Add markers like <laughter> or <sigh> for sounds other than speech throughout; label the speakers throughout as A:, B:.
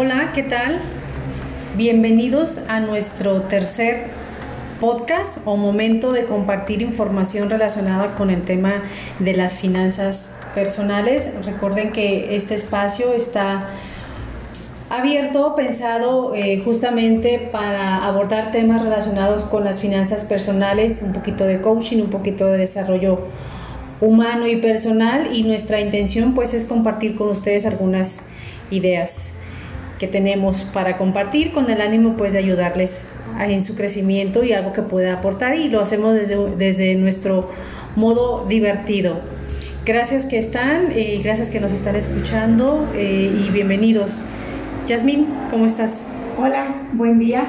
A: Hola, ¿qué tal? Bienvenidos a nuestro tercer podcast o momento de compartir información relacionada con el tema de las finanzas personales. Recuerden que este espacio está abierto, pensado eh, justamente para abordar temas relacionados con las finanzas personales, un poquito de coaching, un poquito de desarrollo humano y personal y nuestra intención pues es compartir con ustedes algunas ideas que tenemos para compartir con el ánimo pues de ayudarles en su crecimiento y algo que pueda aportar y lo hacemos desde, desde nuestro modo divertido. Gracias que están, eh, gracias que nos están escuchando eh, y bienvenidos. Yasmín, ¿cómo estás?
B: Hola, buen día.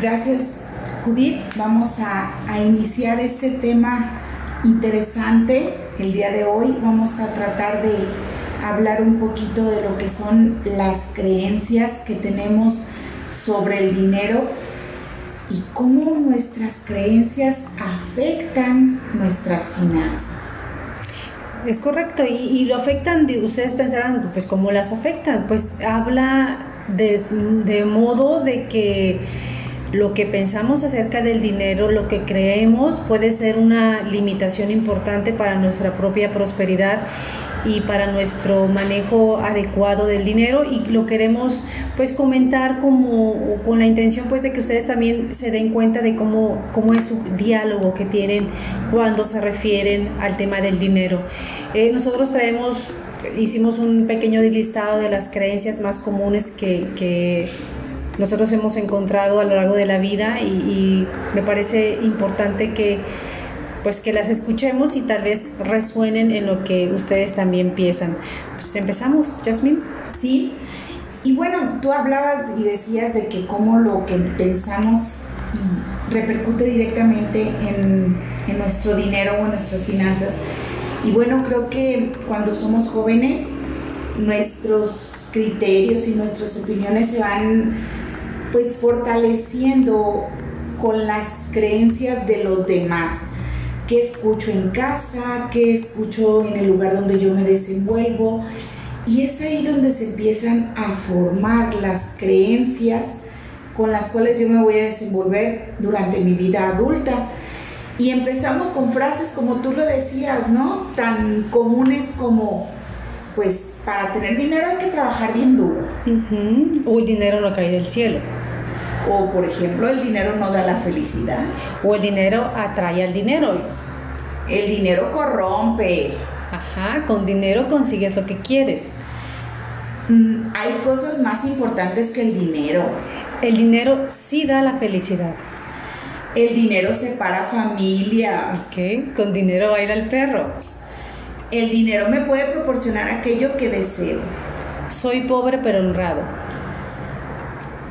B: Gracias, Judith. Vamos a, a iniciar este tema interesante el día de hoy. Vamos a tratar de hablar un poquito de lo que son las creencias que tenemos sobre el dinero y cómo nuestras creencias afectan nuestras finanzas.
A: Es correcto, y, lo afectan, ustedes pensarán, pues cómo las afectan, pues habla de, de modo de que lo que pensamos acerca del dinero, lo que creemos puede ser una limitación importante para nuestra propia prosperidad y para nuestro manejo adecuado del dinero y lo queremos pues comentar como con la intención pues de que ustedes también se den cuenta de cómo, cómo es su diálogo que tienen cuando se refieren al tema del dinero. Eh, nosotros traemos, hicimos un pequeño listado de las creencias más comunes que, nosotros hemos encontrado a lo largo de la vida y me parece importante que pues que las escuchemos y tal vez resuenen en lo que ustedes también piensan. Pues empezamos, Jasmine.
B: Sí, y bueno, tú hablabas y decías de que cómo lo que pensamos repercute directamente en, nuestro dinero o en nuestras finanzas. Y bueno, creo que cuando somos jóvenes, nuestros criterios y nuestras opiniones se van pues fortaleciendo con las creencias de los demás qué escucho en casa, qué escucho en el lugar donde yo me desenvuelvo. Y es ahí donde se empiezan a formar las creencias con las cuales yo me voy a desenvolver durante mi vida adulta. Y empezamos con frases como tú lo decías, ¿no? Tan comunes como, pues, para tener dinero hay que trabajar bien duro.
A: El dinero no cae del cielo.
B: O, por ejemplo, el dinero no da la felicidad.
A: O el dinero atrae al dinero.
B: El dinero corrompe.
A: Ajá, con dinero consigues lo que quieres.
B: Mm, hay cosas más importantes que el dinero.
A: El dinero sí da la felicidad.
B: El dinero separa familias.
A: Ok, con dinero baila el perro.
B: El dinero me puede proporcionar aquello que deseo.
A: Soy pobre pero honrado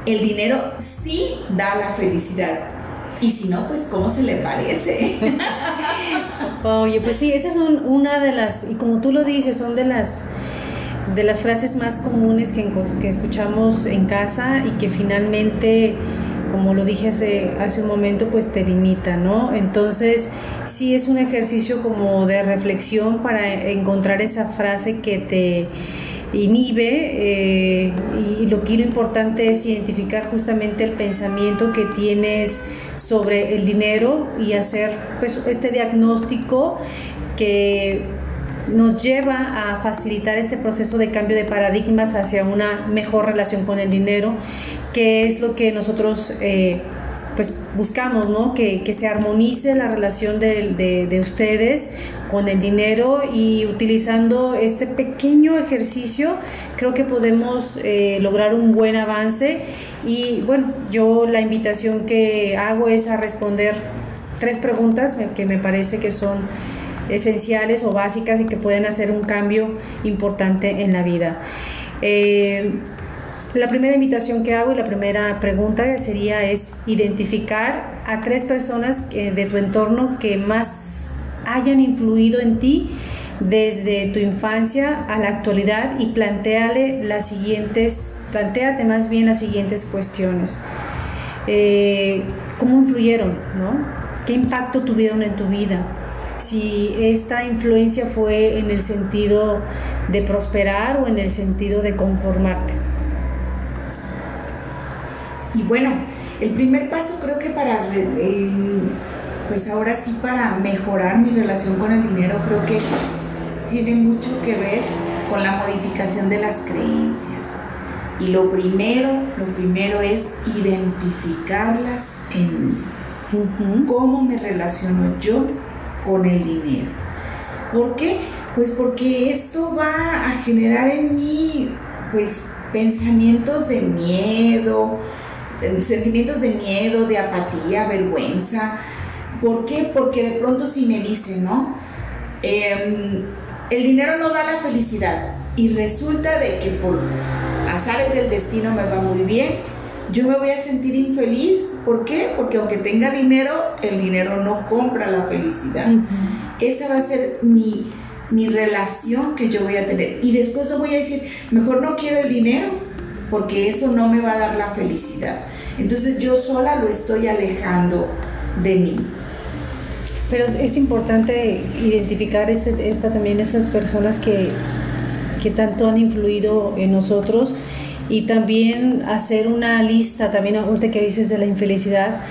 B: el dinero sí da la felicidad. Y si no, pues ¿cómo se le parece? <laughs>
A: Oye, pues sí, esas son una de las, y como tú lo dices, son de las de las frases más comunes que, que escuchamos en casa y que finalmente, como lo dije hace, hace un momento, pues te limita, ¿no? Entonces, sí es un ejercicio como de reflexión para encontrar esa frase que te inhibe eh, y lo que lo importante es identificar justamente el pensamiento que tienes sobre el dinero y hacer pues este diagnóstico que nos lleva a facilitar este proceso de cambio de paradigmas hacia una mejor relación con el dinero, que es lo que nosotros eh, pues buscamos, ¿no? Que, se armonice la relación de, de, ustedes con el dinero y utilizando este pequeño ejercicio creo que podemos eh, lograr un buen avance y bueno, yo la invitación que hago es a responder tres preguntas que me parece que son esenciales o básicas y que pueden hacer un cambio importante en la vida. Eh, la primera invitación que hago y la primera pregunta sería es identificar a tres personas de tu entorno que más hayan influido en ti desde tu infancia a la actualidad y planteale las siguientes, planteate más bien las siguientes cuestiones. Eh, ¿Cómo influyeron? ¿no? ¿Qué impacto tuvieron en tu vida? Si esta influencia fue en el sentido de prosperar o en el sentido de conformarte.
B: Y bueno, el primer paso creo que para, eh, pues ahora sí, para mejorar mi relación con el dinero, creo que tiene mucho que ver con la modificación de las creencias. Y lo primero, lo primero es identificarlas en mí. ¿Cómo me relaciono yo con el dinero? ¿Por qué? Pues porque esto va a generar en mí, pues, pensamientos de miedo, sentimientos de miedo, de apatía, vergüenza. ¿Por qué? Porque de pronto si me dicen, ¿no? Em, el dinero no da la felicidad y resulta de que por azares del destino me va muy bien, yo me voy a sentir infeliz. ¿Por qué? Porque aunque tenga dinero, el dinero no compra la felicidad. Esa va a ser mi, mi relación que yo voy a tener. Y después yo voy a decir, mejor no quiero el dinero, porque eso no me va a dar la felicidad. Entonces yo sola lo estoy alejando de mí.
A: Pero es importante identificar este, esta, también esas personas que, que tanto han influido en nosotros y también hacer una lista, también ahorita que dices de la infelicidad,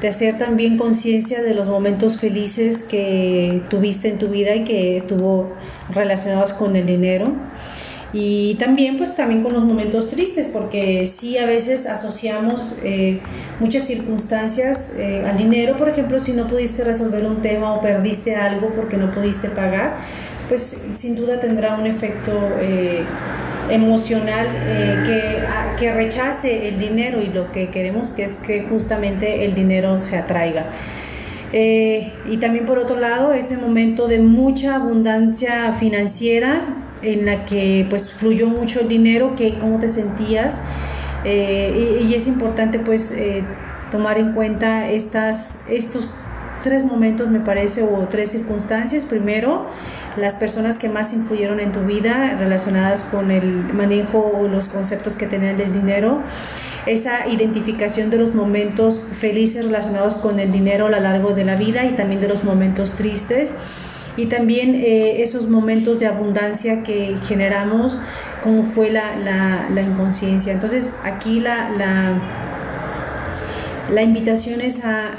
A: de hacer también conciencia de los momentos felices que tuviste en tu vida y que estuvo relacionados con el dinero y también pues también con los momentos tristes porque sí a veces asociamos eh, muchas circunstancias eh, al dinero por ejemplo si no pudiste resolver un tema o perdiste algo porque no pudiste pagar pues sin duda tendrá un efecto eh, emocional que, que rechace el dinero. Y lo que queremos que es que justamente el dinero se atraiga. Y también por otro lado ese momento de mucha abundancia financiera en la que pues fluyó mucho el dinero, que, cómo te sentías. Eh, y, es importante pues eh, tomar en cuenta estas, estos tres momentos me parece o tres circunstancias. Primero, las personas que más influyeron en tu vida relacionadas con el manejo o los conceptos que tenían del dinero. Esa identificación de los momentos felices relacionados con el dinero a lo largo de la vida y también de los momentos tristes y también eh, esos momentos de abundancia que generamos, como fue la, la, inconsciencia. Entonces aquí la, la, la invitación es a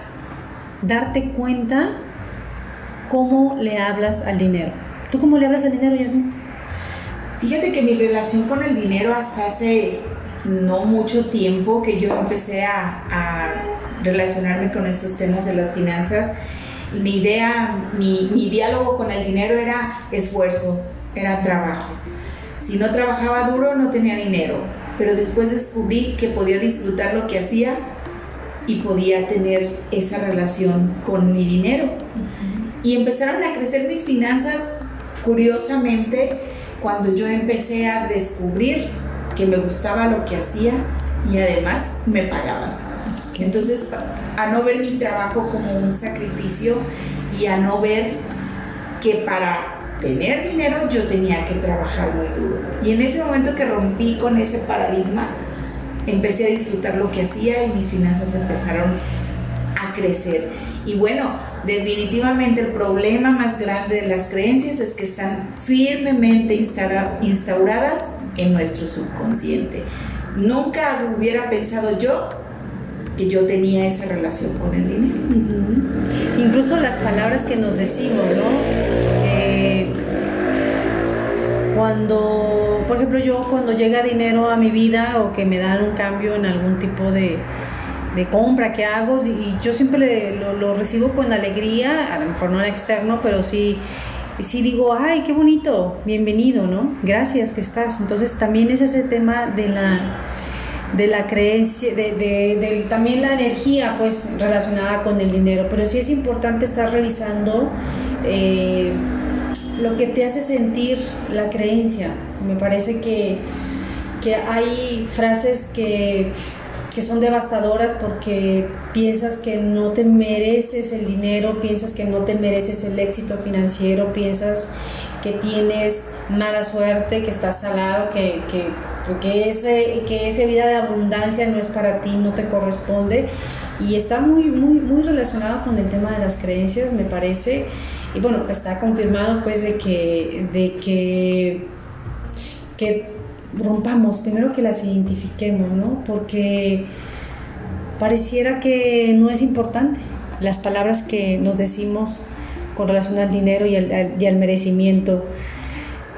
A: darte cuenta cómo le hablas al dinero. ¿Tú cómo le hablas al dinero, Yasmin?
B: Fíjate que mi relación con el dinero hasta hace no mucho tiempo que yo empecé a, a relacionarme con estos temas de las finanzas, mi idea, mi, diálogo con el dinero era esfuerzo, era trabajo. Si no trabajaba duro no tenía dinero, pero después descubrí que podía disfrutar lo que hacía y podía tener esa relación con mi dinero. Y empezaron a crecer mis finanzas curiosamente cuando yo empecé a descubrir que me gustaba lo que hacía y además me pagaban. Entonces, a no ver mi trabajo como un sacrificio y a no ver que para tener dinero yo tenía que trabajar muy duro. Y en ese momento que rompí con ese paradigma, empecé a disfrutar lo que hacía y mis finanzas empezaron a crecer. Y bueno, definitivamente el problema más grande de las creencias es que están firmemente instauradas en nuestro subconsciente. Nunca hubiera pensado yo que yo tenía esa relación con el dinero.
A: Incluso las palabras que nos decimos, ¿no? Eh, cuando, por ejemplo, yo cuando llega dinero a mi vida o que me dan un cambio en algún tipo de, compra que hago, y yo siempre lo, recibo con alegría, a lo mejor no en externo, pero sí sí digo, ay, qué bonito, bienvenido, ¿no? Gracias que estás. Entonces también es ese tema de la de la creencia, de, también la energía pues relacionada con el dinero, pero sí es importante estar revisando eh, lo que te hace sentir la creencia. Me parece que, que hay frases que, que son devastadoras porque piensas que no te mereces el dinero, piensas que no te mereces el éxito financiero, piensas que tienes mala suerte, que estás salado, que, que, ese, que esa vida de abundancia no es para ti, no te corresponde. Y está muy, muy, muy relacionado con el tema de las creencias, me parece. Y bueno, está confirmado pues de que, de que, que rompamos, primero que las identifiquemos, ¿no? Porque pareciera que no es importante las palabras que nos decimos con relación al dinero y al, merecimiento.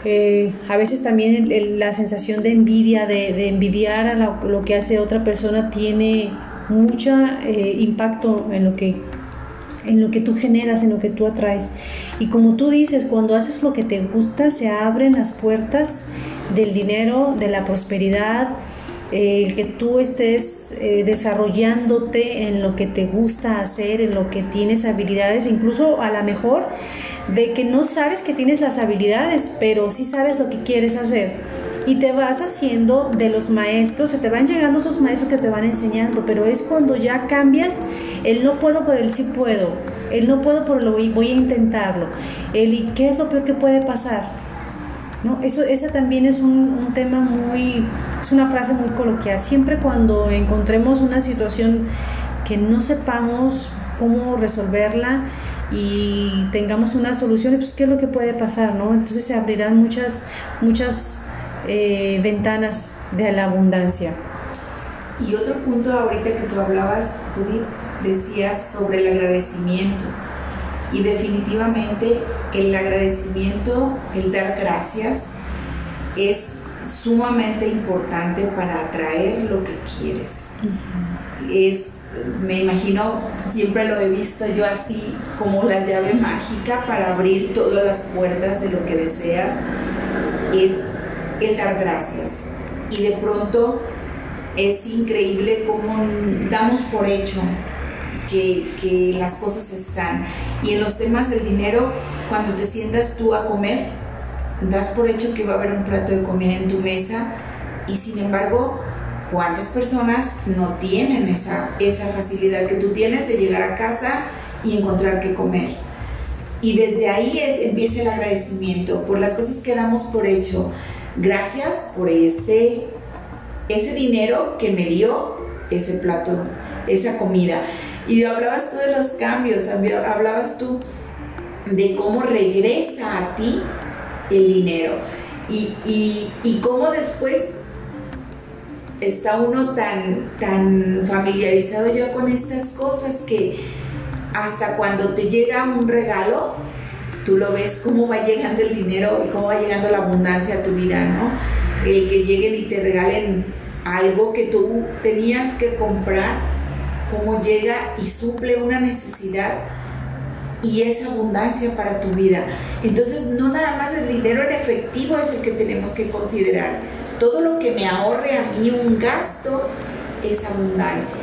A: Eh, a veces también la sensación de envidia, de, envidiar a lo, que hace otra persona tiene mucho eh, impacto en lo que en lo que tú generas, en lo que tú atraes. Y como tú dices, cuando haces lo que te gusta, se abren las puertas del dinero, de la prosperidad, el que tú estés eh, desarrollándote en lo que te gusta hacer, en lo que tienes habilidades, incluso a lo mejor de que no sabes que tienes las habilidades, pero sí sabes lo que quieres hacer. Y te vas haciendo de los maestros, se te van llegando esos maestros que te van enseñando, pero es cuando ya cambias el no puedo por el sí puedo, el no puedo por lo voy, voy a intentarlo, el y qué es lo peor que puede pasar ¿no? Eso, ese también es un, tema muy, es una frase muy coloquial. Siempre cuando encontremos una situación que no sepamos cómo resolverla y tengamos una solución, pues qué es lo que puede pasar, ¿no? Entonces se abrirán muchas, muchas eh, ventanas de la abundancia.
B: Y otro punto ahorita que tú hablabas, Judith, decías sobre el agradecimiento. Y definitivamente el agradecimiento, el dar gracias, es sumamente importante para atraer lo que quieres. Es, me imagino, siempre lo he visto yo así, como la llave mágica para abrir todas las puertas de lo que deseas, es el dar gracias. Y de pronto es increíble cómo damos por hecho que, las cosas están. Y en los temas del dinero, cuando te sientas tú a comer, das por hecho que va a haber un plato de comida en tu mesa y sin embargo, ¿cuántas personas no tienen esa, esa facilidad que tú tienes de llegar a casa y encontrar qué comer? Y desde ahí es, empieza el agradecimiento por las cosas que damos por hecho. Gracias por ese, ese dinero que me dio ese plato, esa comida. Y hablabas tú de los cambios, hablabas tú de cómo regresa a ti el dinero y, y, cómo después está uno tan, tan familiarizado ya con estas cosas que hasta cuando te llega un regalo, tú lo ves cómo va llegando el dinero y cómo va llegando la abundancia a tu vida, ¿no? El que lleguen y te regalen algo que tú tenías que comprar cómo llega y suple una necesidad y es abundancia para tu vida. Entonces, no nada más el dinero en efectivo es el que tenemos que considerar. Todo lo que me ahorre a mí un gasto es abundancia.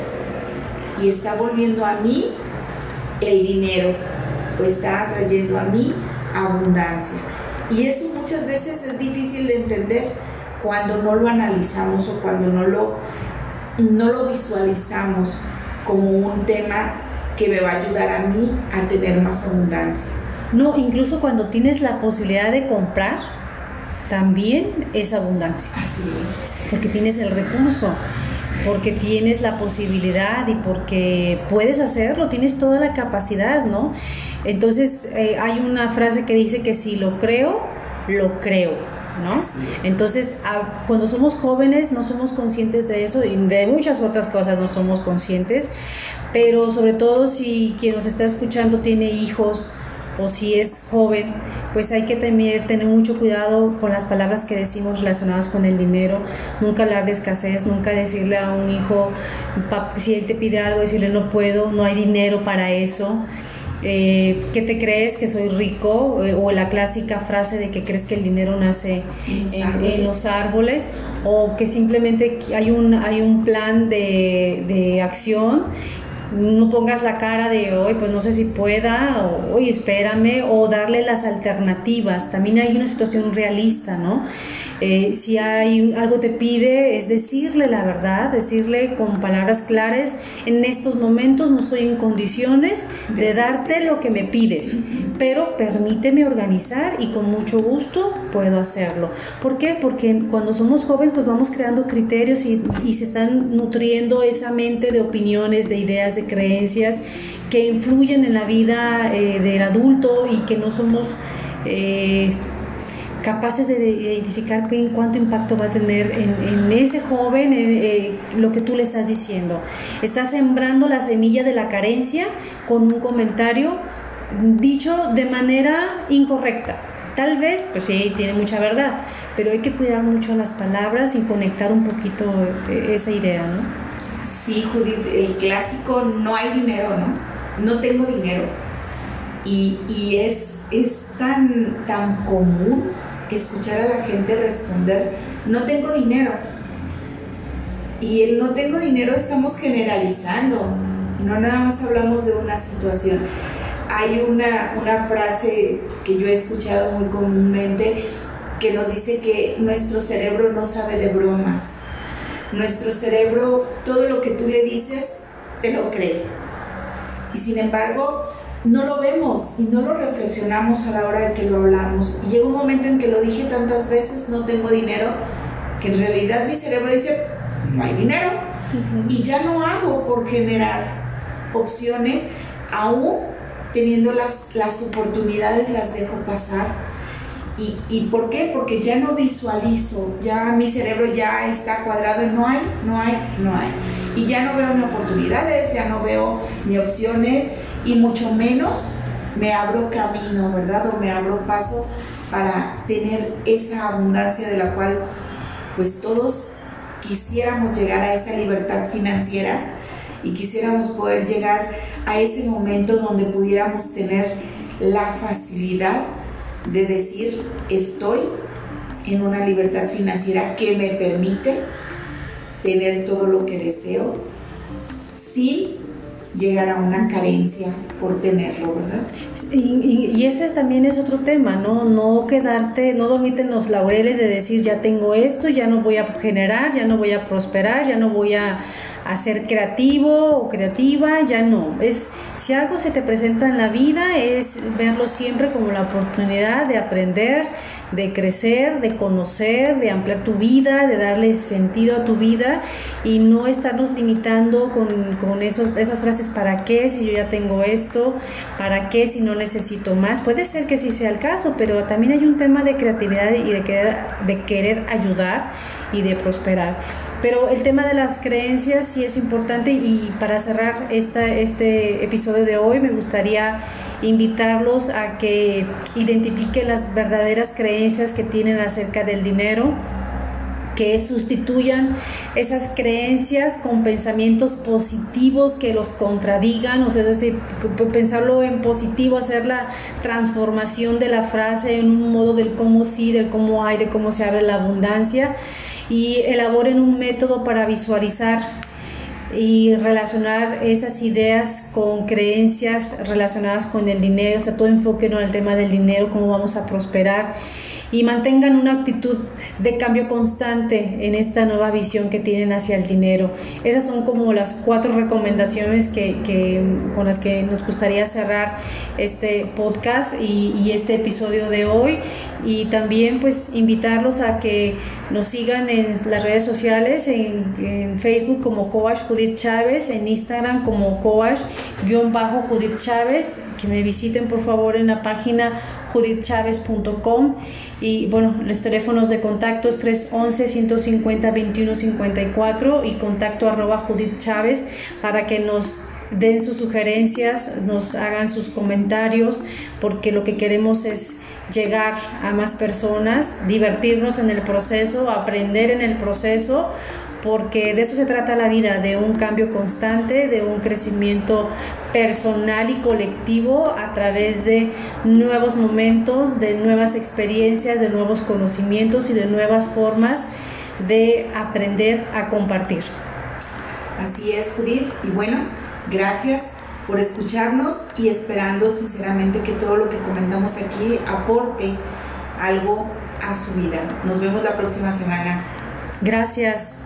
B: Y está volviendo a mí el dinero, o está trayendo a mí abundancia. Y eso muchas veces es difícil de entender cuando no lo analizamos o cuando no lo, no lo visualizamos como un tema que me va a ayudar a mí a tener más abundancia.
A: No, incluso cuando tienes la posibilidad de comprar, también es abundancia.
B: Así es.
A: Porque tienes el recurso, porque tienes la posibilidad y porque puedes hacerlo, tienes toda la capacidad, ¿no? Entonces eh, hay una frase que dice que si lo creo, lo creo. ¿No? Entonces, cuando somos jóvenes no somos conscientes de eso y de muchas otras cosas no somos conscientes, pero sobre todo si quien nos está escuchando tiene hijos o si es joven, pues hay que tener, tener mucho cuidado con las palabras que decimos relacionadas con el dinero, nunca hablar de escasez, nunca decirle a un hijo, si él te pide algo, decirle no puedo, no hay dinero para eso eh, ¿qué te crees que soy rico? Eh, o la clásica frase de que crees que el dinero nace en los, árboles, o que simplemente hay un, hay un plan de, de acción no pongas la cara de hoy, pues no sé si pueda, o hoy espérame, o darle las alternativas. También hay una situación realista, ¿no? Eh, si hay algo te pide, es decirle la verdad, decirle con palabras claras, en estos momentos no estoy en condiciones de darte lo que me pides, pero permíteme organizar y con mucho gusto puedo hacerlo. ¿Por qué? Porque cuando somos jóvenes pues vamos creando criterios y, se están nutriendo esa mente de opiniones, de ideas, de creencias que influyen en la vida eh, del adulto y que no somos... Eh, capaces de identificar cuánto impacto va a tener en, ese joven eh, lo que tú le estás diciendo. Estás sembrando la semilla de la carencia con un comentario dicho de manera incorrecta. Tal vez, pues sí, tiene mucha verdad, pero hay que cuidar mucho las palabras y conectar un poquito eh, esa idea, ¿no?
B: Sí, Judith, el clásico no hay dinero, ¿no? No tengo dinero. Y, y es, es tan, tan común escuchar a la gente responder, no tengo dinero. Y el no tengo dinero estamos generalizando, no nada más hablamos de una situación. Hay una, una frase que yo he escuchado muy comúnmente que nos dice que nuestro cerebro no sabe de bromas. Nuestro cerebro, todo lo que tú le dices, te lo cree. Y sin embargo, no lo vemos y no lo reflexionamos a la hora de que lo hablamos. Y llega un momento en que lo dije tantas veces, no tengo dinero, que en realidad mi cerebro dice, no hay dinero. Y ya no hago por generar opciones, aún teniendo las, las oportunidades, las dejo pasar. ¿Y, ¿Y por qué? Porque ya no visualizo, ya mi cerebro ya está cuadrado y no hay, no hay, no hay. Y ya no veo ni oportunidades, ya no veo ni opciones y mucho menos me abro camino, ¿verdad? O me abro paso para tener esa abundancia de la cual pues todos quisiéramos llegar a esa libertad financiera y quisiéramos poder llegar a ese momento donde pudiéramos tener la facilidad de decir estoy en una libertad financiera que me permite tener todo lo que deseo sin llegar a una carencia por tenerlo, ¿verdad?
A: Y, ese también es otro tema, ¿no? No quedarte, no dormirte en los laureles de decir ya tengo esto, ya no voy a generar, ya no voy a prosperar, ya no voy a, a ser creativo o creativa, ya no. Es si algo se te presenta en la vida es verlo siempre como la oportunidad de aprender, de crecer, de conocer, de ampliar tu vida, de darle sentido a tu vida y no estarnos limitando con, con esos, esas frases, ¿para qué si yo ya tengo esto? ¿Para qué si no necesito más? Puede ser que sí sea el caso, pero también hay un tema de creatividad y de querer, de querer ayudar y de prosperar. Pero el tema de las creencias sí es importante y para cerrar esta, este episodio de hoy me gustaría invitarlos a que identifiquen las verdaderas creencias que tienen acerca del dinero que sustituyan esas creencias con pensamientos positivos que los contradigan, o sea, pensarlo en positivo, hacer la transformación de la frase en un modo del cómo sí, del cómo hay, de cómo se abre la abundancia y elaboren un método para visualizar y relacionar esas ideas con creencias relacionadas con el dinero, o sea, todo enfoque en el tema del dinero, cómo vamos a prosperar y mantengan una actitud de cambio constante en esta nueva visión que tienen hacia el dinero. Esas son como las cuatro recomendaciones que, con las que nos gustaría cerrar este podcast y, este episodio de hoy. Y también pues invitarlos a que nos sigan en las redes sociales, en, Facebook como Coach Judith Chávez, en Instagram como Coach-Judith Chávez, que me visiten por favor en la página judithchavez.com y bueno, los teléfonos de contacto es 311-150-2154 y contacto arroba Judith Chávez para que nos den sus sugerencias, nos hagan sus comentarios, porque lo que queremos es llegar a más personas, divertirnos en el proceso, aprender en el proceso, porque de eso se trata la vida, de un cambio constante, de un crecimiento personal y colectivo a través de nuevos momentos, de nuevas experiencias, de nuevos conocimientos y de nuevas formas de aprender a compartir.
B: Así es, Judith. Y bueno, gracias por escucharnos y esperando sinceramente que todo lo que comentamos aquí aporte algo a su vida. Nos vemos la próxima semana.
A: Gracias.